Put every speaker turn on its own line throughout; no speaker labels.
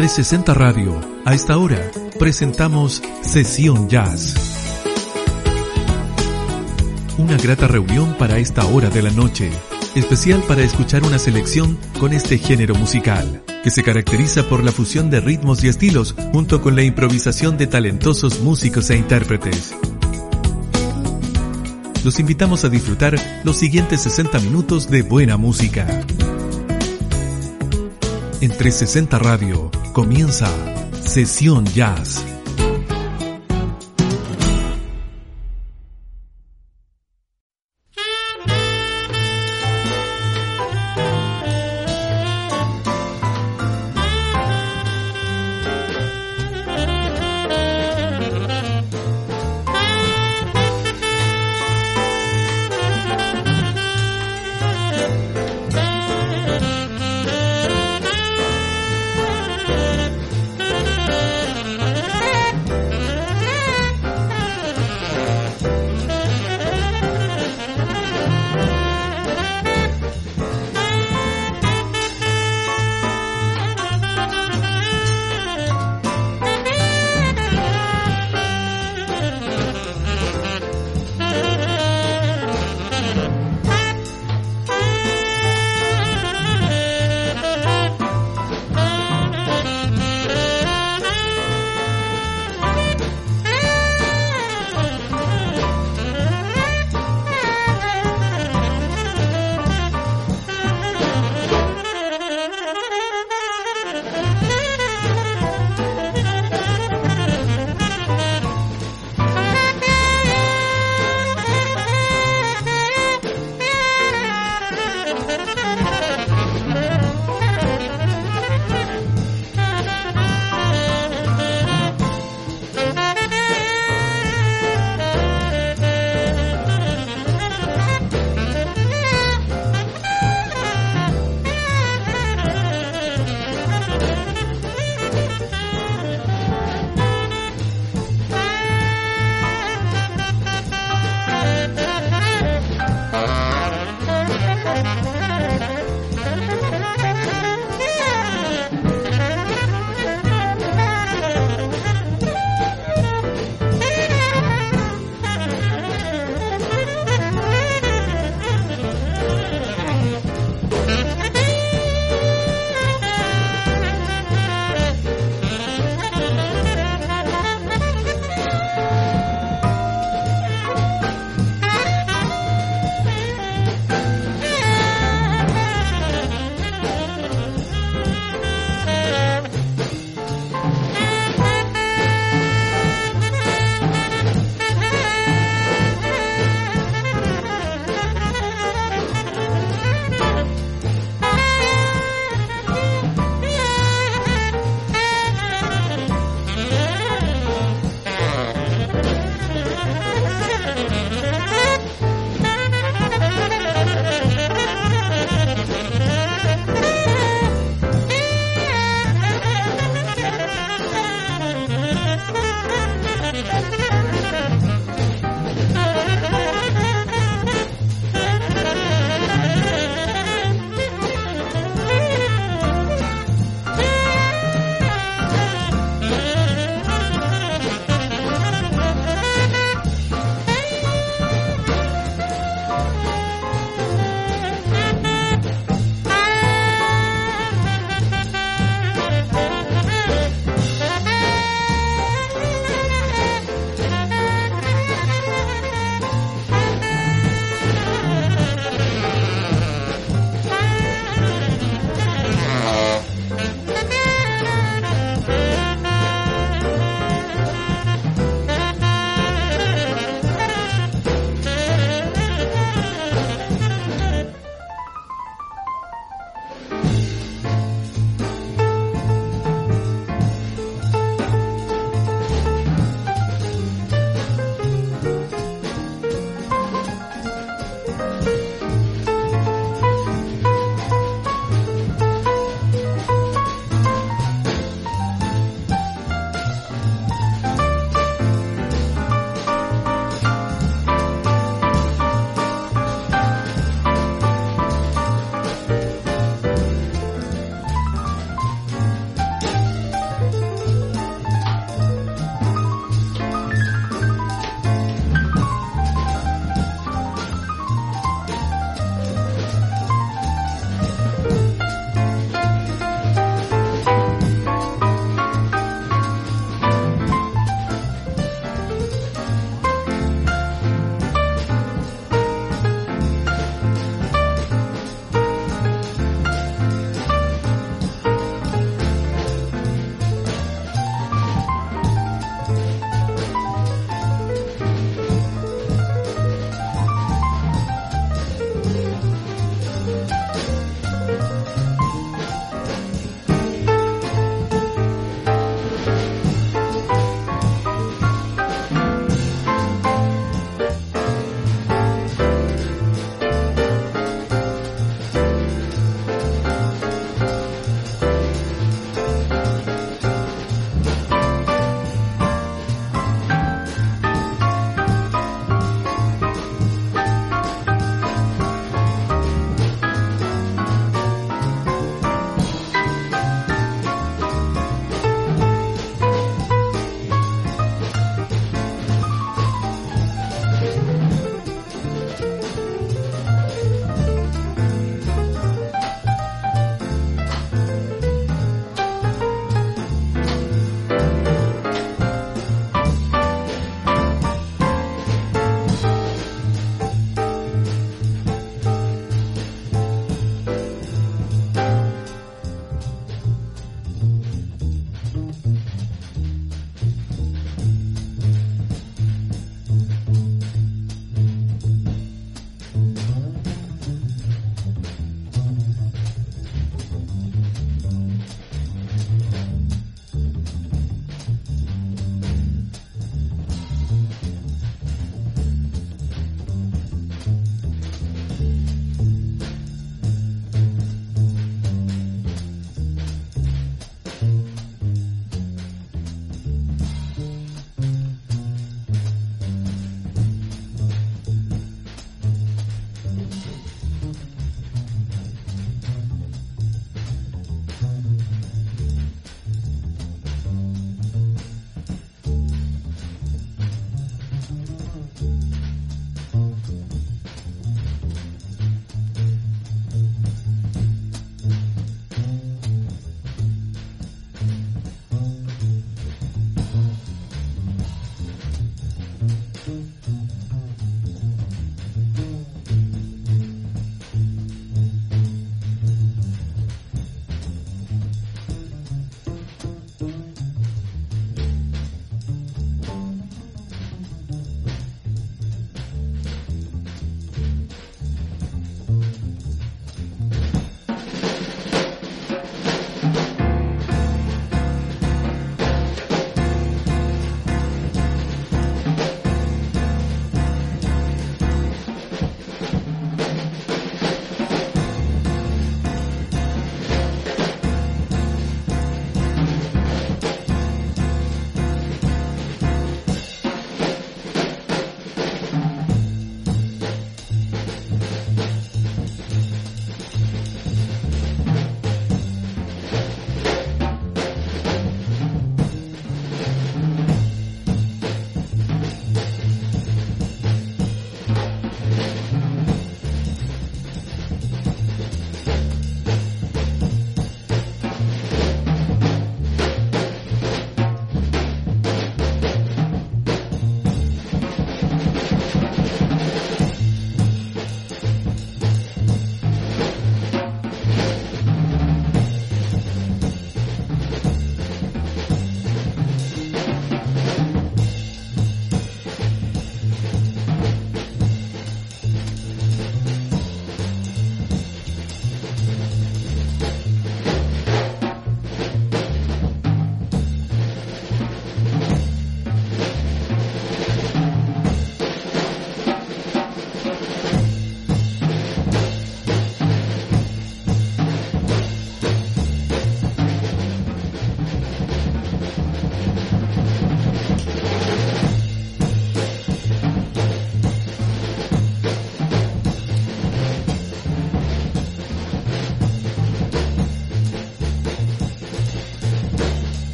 360 Radio, a esta hora, presentamos Sesión Jazz. Una grata reunión para esta hora de la noche, especial para escuchar una selección con este género musical, que se caracteriza por la fusión de ritmos y estilos junto con la improvisación de talentosos músicos e intérpretes. Los invitamos a disfrutar los siguientes 60 minutos de buena música. En 360 Radio comienza Sesión Jazz.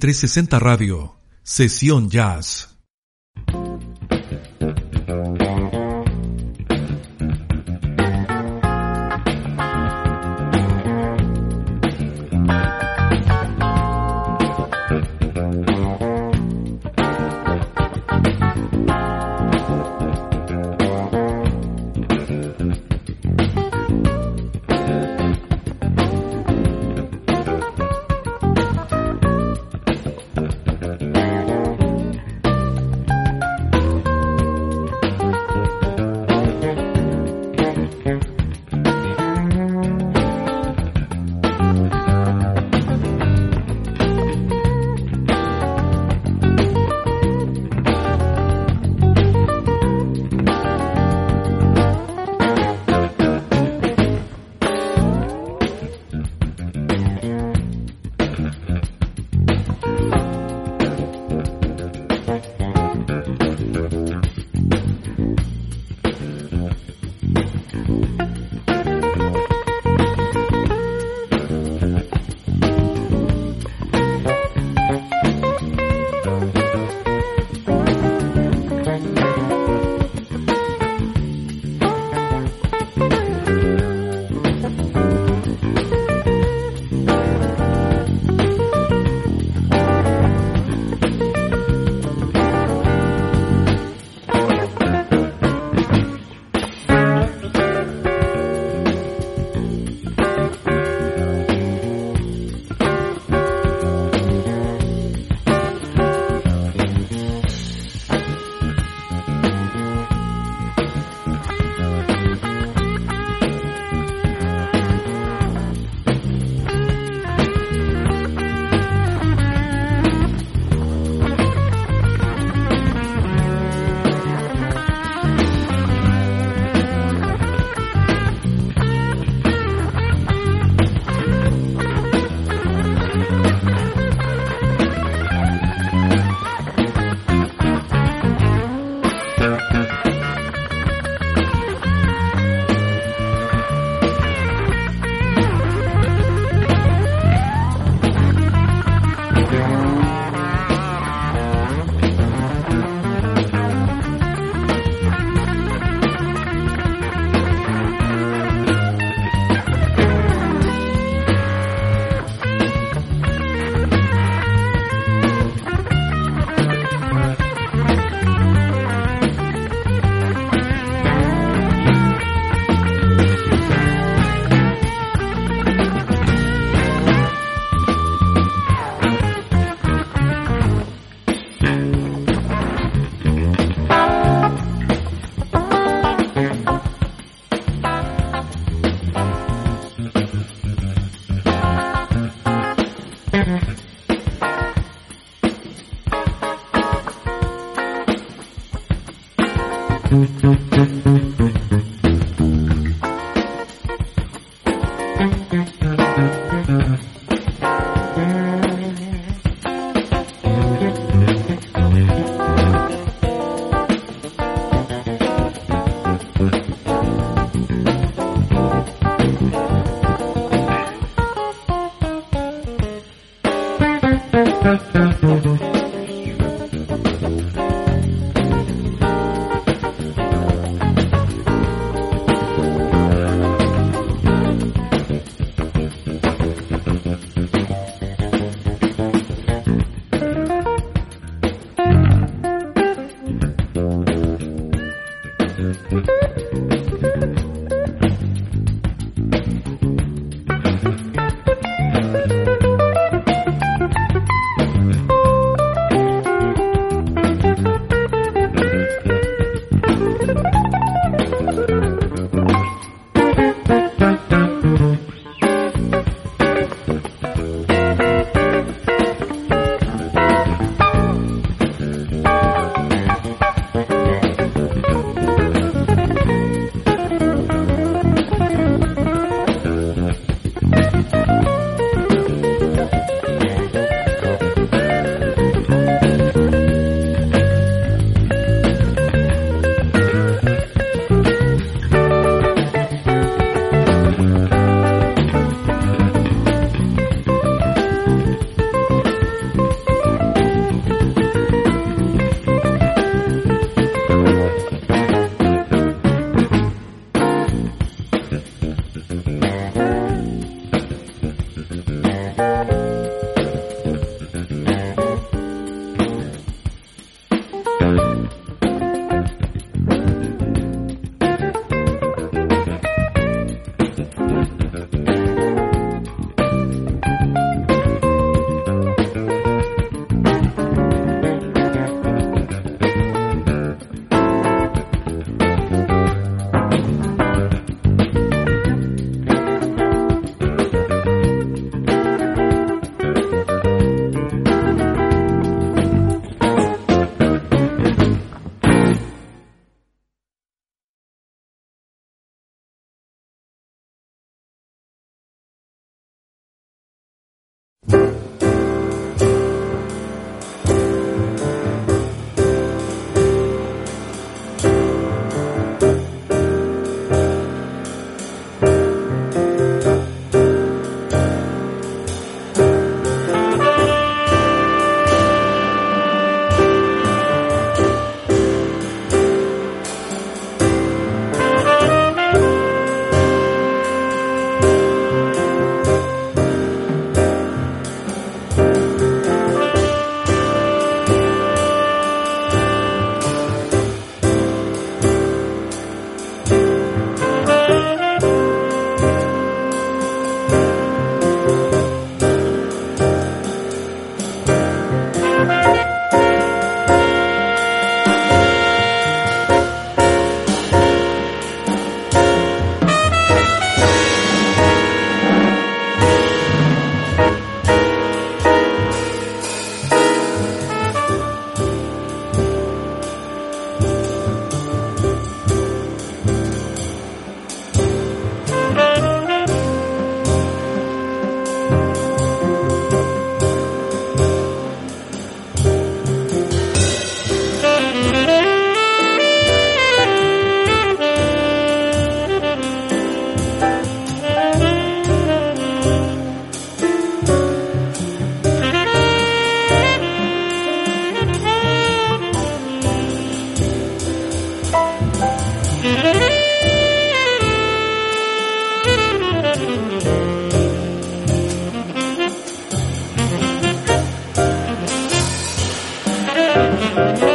360 Radio, Sesión Jazz. Thank you.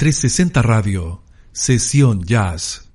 360 Radio, Sesión Jazz.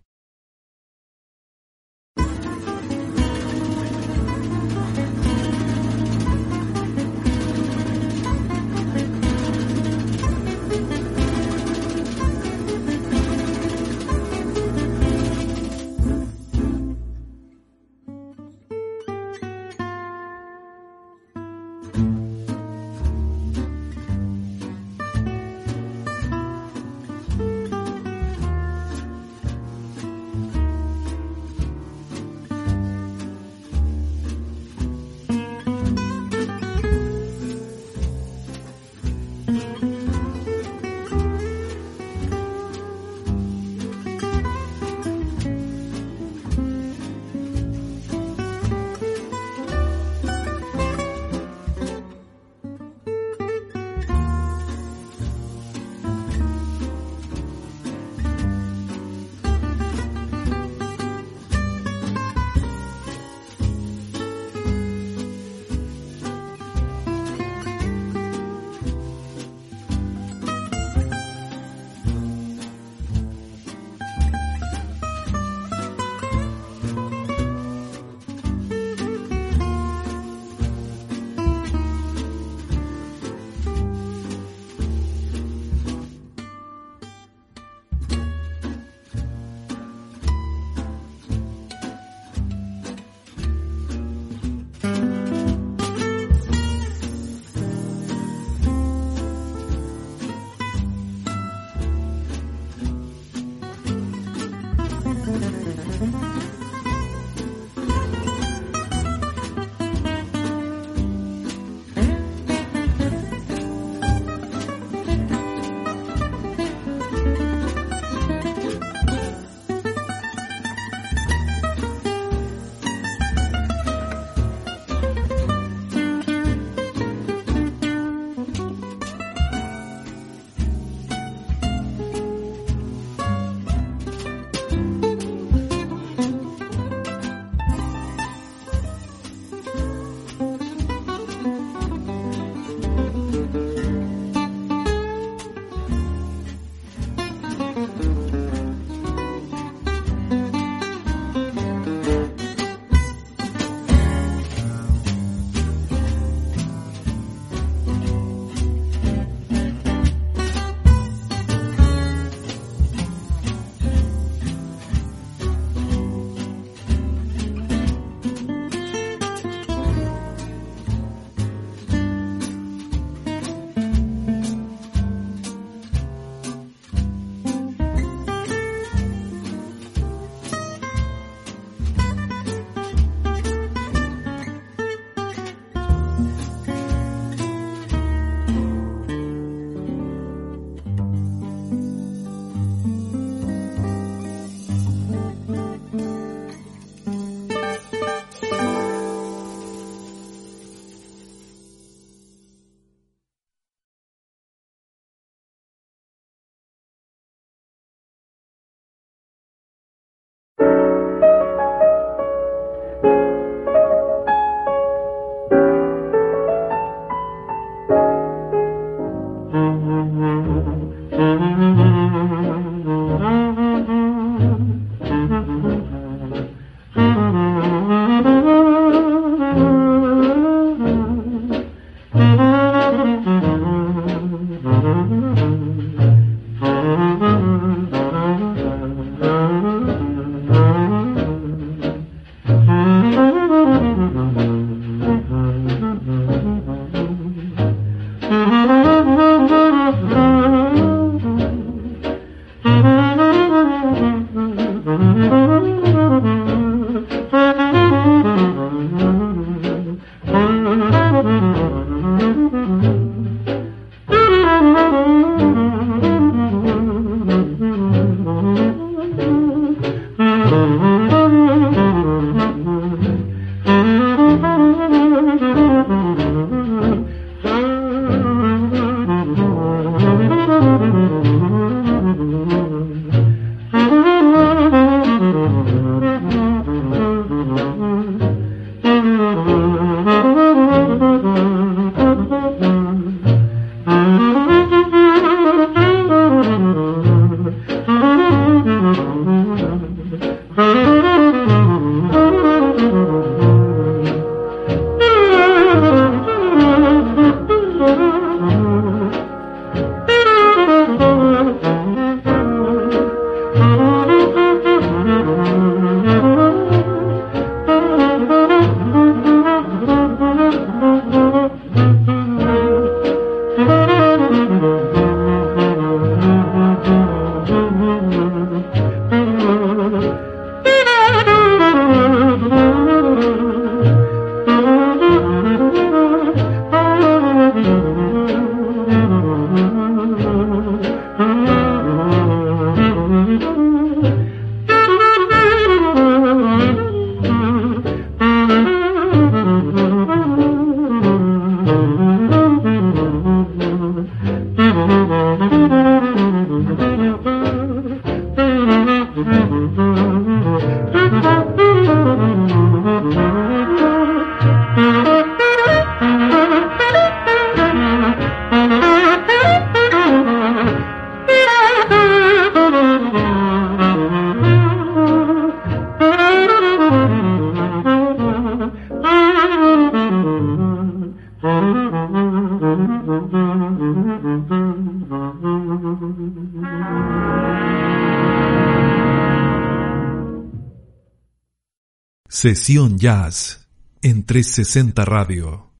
Sesión Jazz en 360 Radio.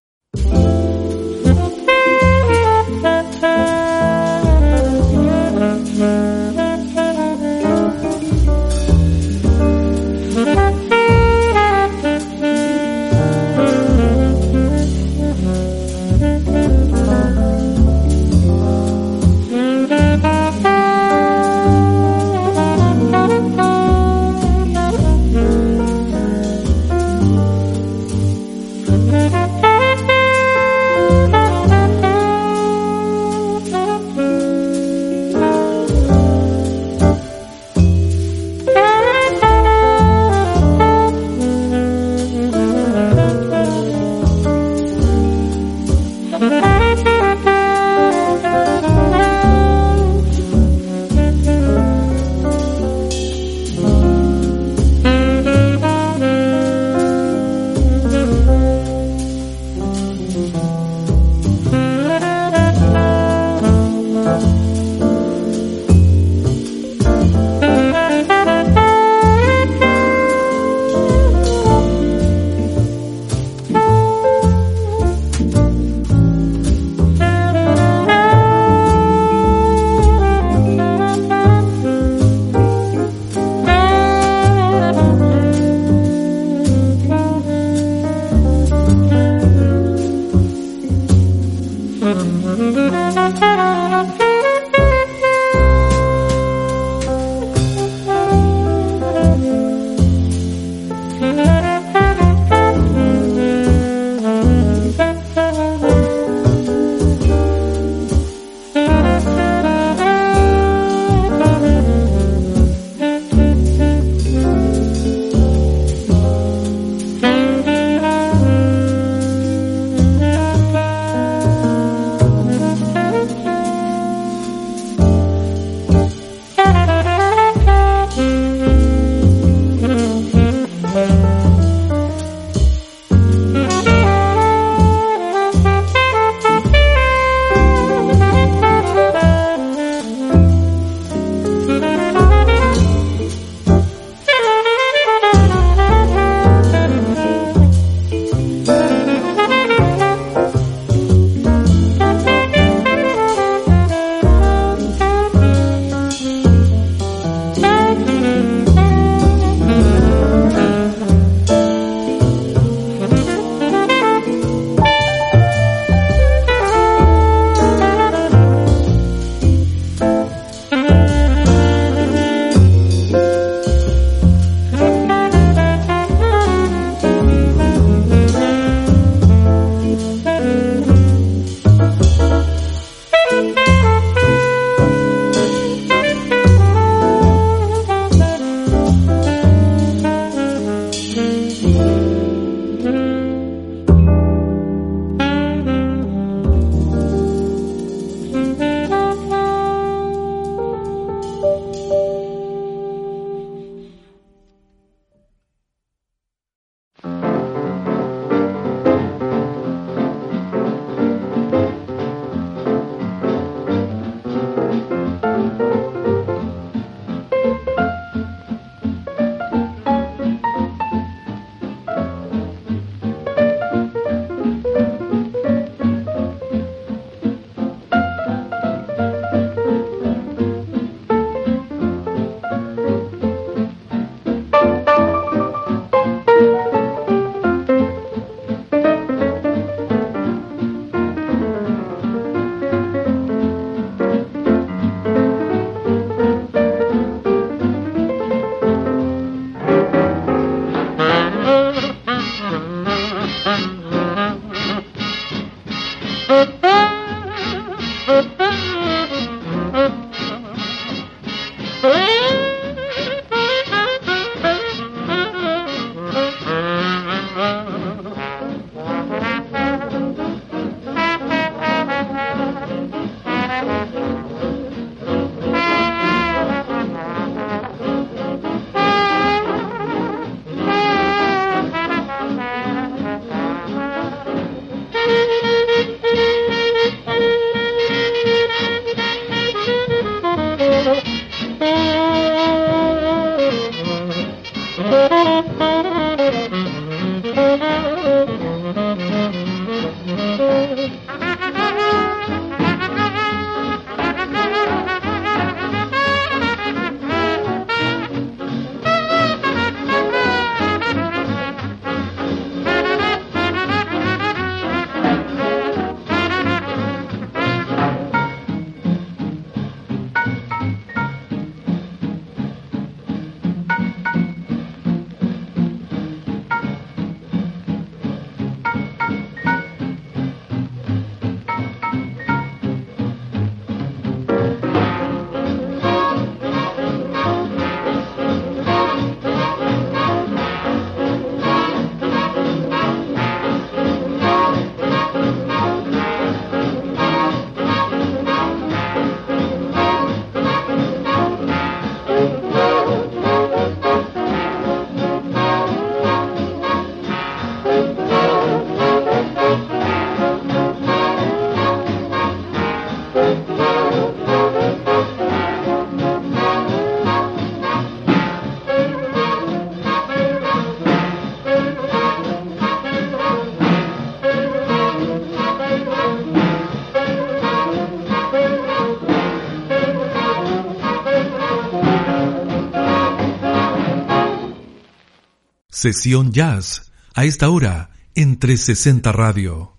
Thank you. Sesión Jazz, a esta hora, en 360 Radio.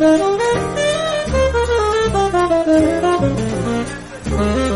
Thank you.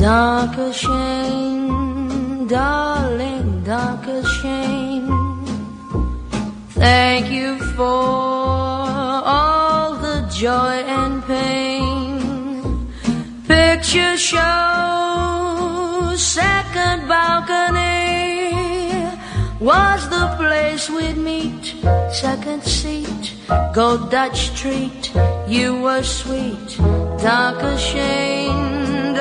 Darker shame, darling, darker shame. Thank you for all the joy and pain. Picture show, second balcony was the place we'd meet. Second seat, go Dutch treat. You were sweet, darker shame,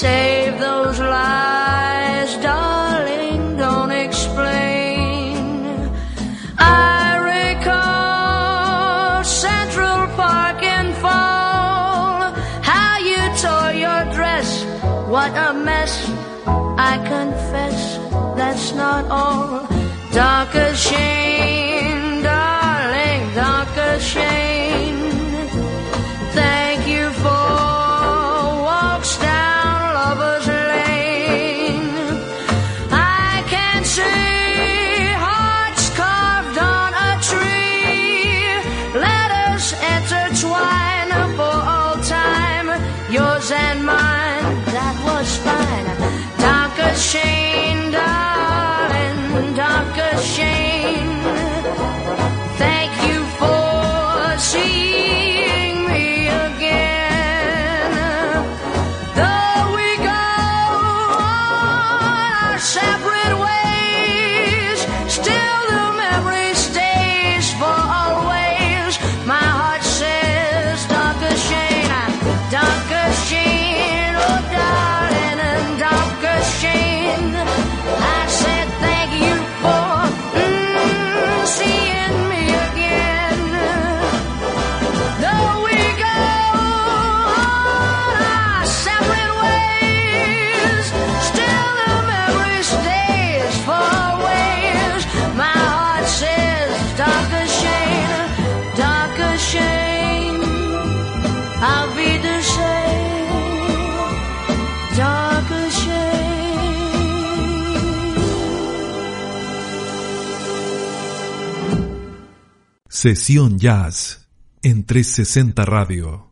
Save those lies, darling, don't explain. I recall Central Park in fall, how you tore your dress, what a mess. I confess that's not all. Darker shame, darling, darker shame.
Sesión Jazz en 360 Radio.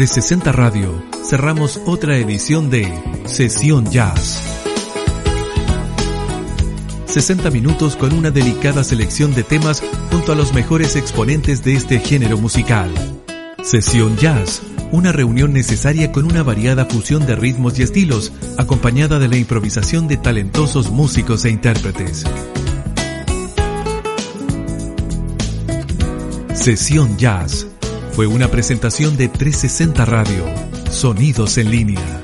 360 Radio cerramos otra edición de Sesión Jazz. 60 minutos con una delicada selección de temas junto a los mejores exponentes de este género musical. Sesión Jazz, una reunión necesaria con una variada fusión de ritmos y estilos, acompañada de la improvisación de talentosos músicos e intérpretes. Sesión Jazz fue una presentación de 360 Radio, Sonidos en línea.